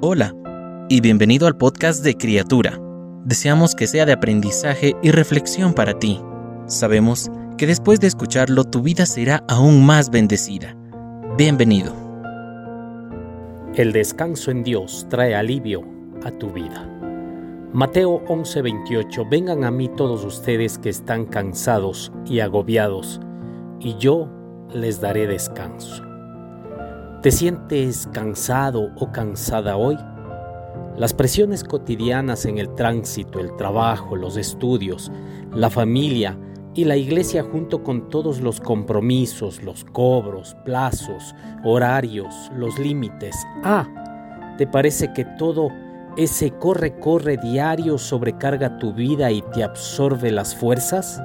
Hola y bienvenido al podcast de Criatura. Deseamos que sea de aprendizaje y reflexión para ti. Sabemos que después de escucharlo tu vida será aún más bendecida. Bienvenido. El descanso en Dios trae alivio a tu vida. Mateo 11:28 Vengan a mí todos ustedes que están cansados y agobiados, y yo les daré descanso. ¿Te sientes cansado o cansada hoy? Las presiones cotidianas en el tránsito, el trabajo, los estudios, la familia y la iglesia junto con todos los compromisos, los cobros, plazos, horarios, los límites. Ah, ¿te parece que todo ese corre-corre diario sobrecarga tu vida y te absorbe las fuerzas?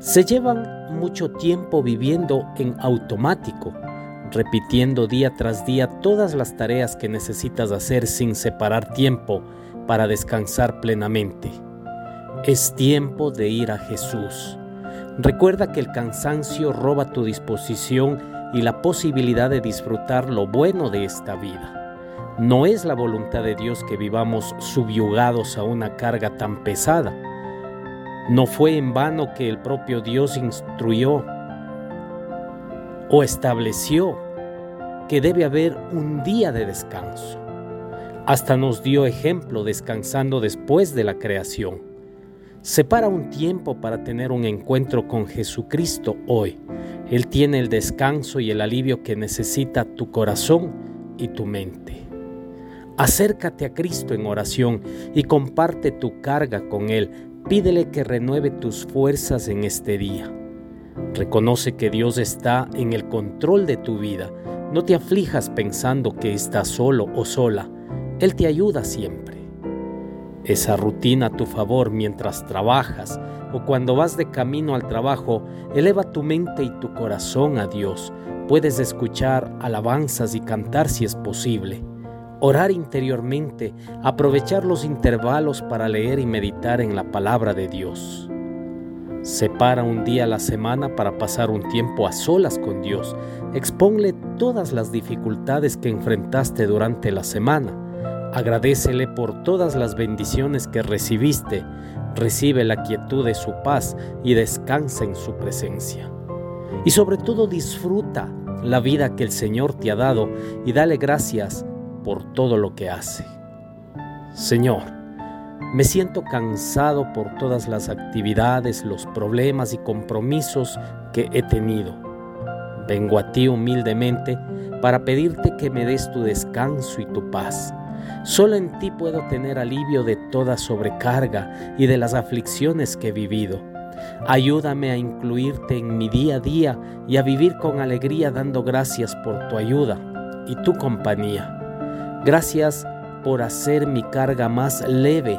Se llevan mucho tiempo viviendo en automático repitiendo día tras día todas las tareas que necesitas hacer sin separar tiempo para descansar plenamente. Es tiempo de ir a Jesús. Recuerda que el cansancio roba tu disposición y la posibilidad de disfrutar lo bueno de esta vida. No es la voluntad de Dios que vivamos subyugados a una carga tan pesada. No fue en vano que el propio Dios instruyó o estableció que debe haber un día de descanso. Hasta nos dio ejemplo descansando después de la creación. Separa un tiempo para tener un encuentro con Jesucristo hoy. Él tiene el descanso y el alivio que necesita tu corazón y tu mente. Acércate a Cristo en oración y comparte tu carga con Él. Pídele que renueve tus fuerzas en este día. Reconoce que Dios está en el control de tu vida. No te aflijas pensando que estás solo o sola. Él te ayuda siempre. Esa rutina a tu favor mientras trabajas o cuando vas de camino al trabajo, eleva tu mente y tu corazón a Dios. Puedes escuchar alabanzas y cantar si es posible. Orar interiormente, aprovechar los intervalos para leer y meditar en la palabra de Dios. Separa un día a la semana para pasar un tiempo a solas con Dios. Exponle todas las dificultades que enfrentaste durante la semana. Agradecele por todas las bendiciones que recibiste. Recibe la quietud de su paz y descansa en su presencia. Y sobre todo disfruta la vida que el Señor te ha dado y dale gracias por todo lo que hace. Señor, me siento cansado por todas las actividades, los problemas y compromisos que he tenido. Vengo a ti humildemente para pedirte que me des tu descanso y tu paz. Solo en ti puedo tener alivio de toda sobrecarga y de las aflicciones que he vivido. Ayúdame a incluirte en mi día a día y a vivir con alegría dando gracias por tu ayuda y tu compañía. Gracias por hacer mi carga más leve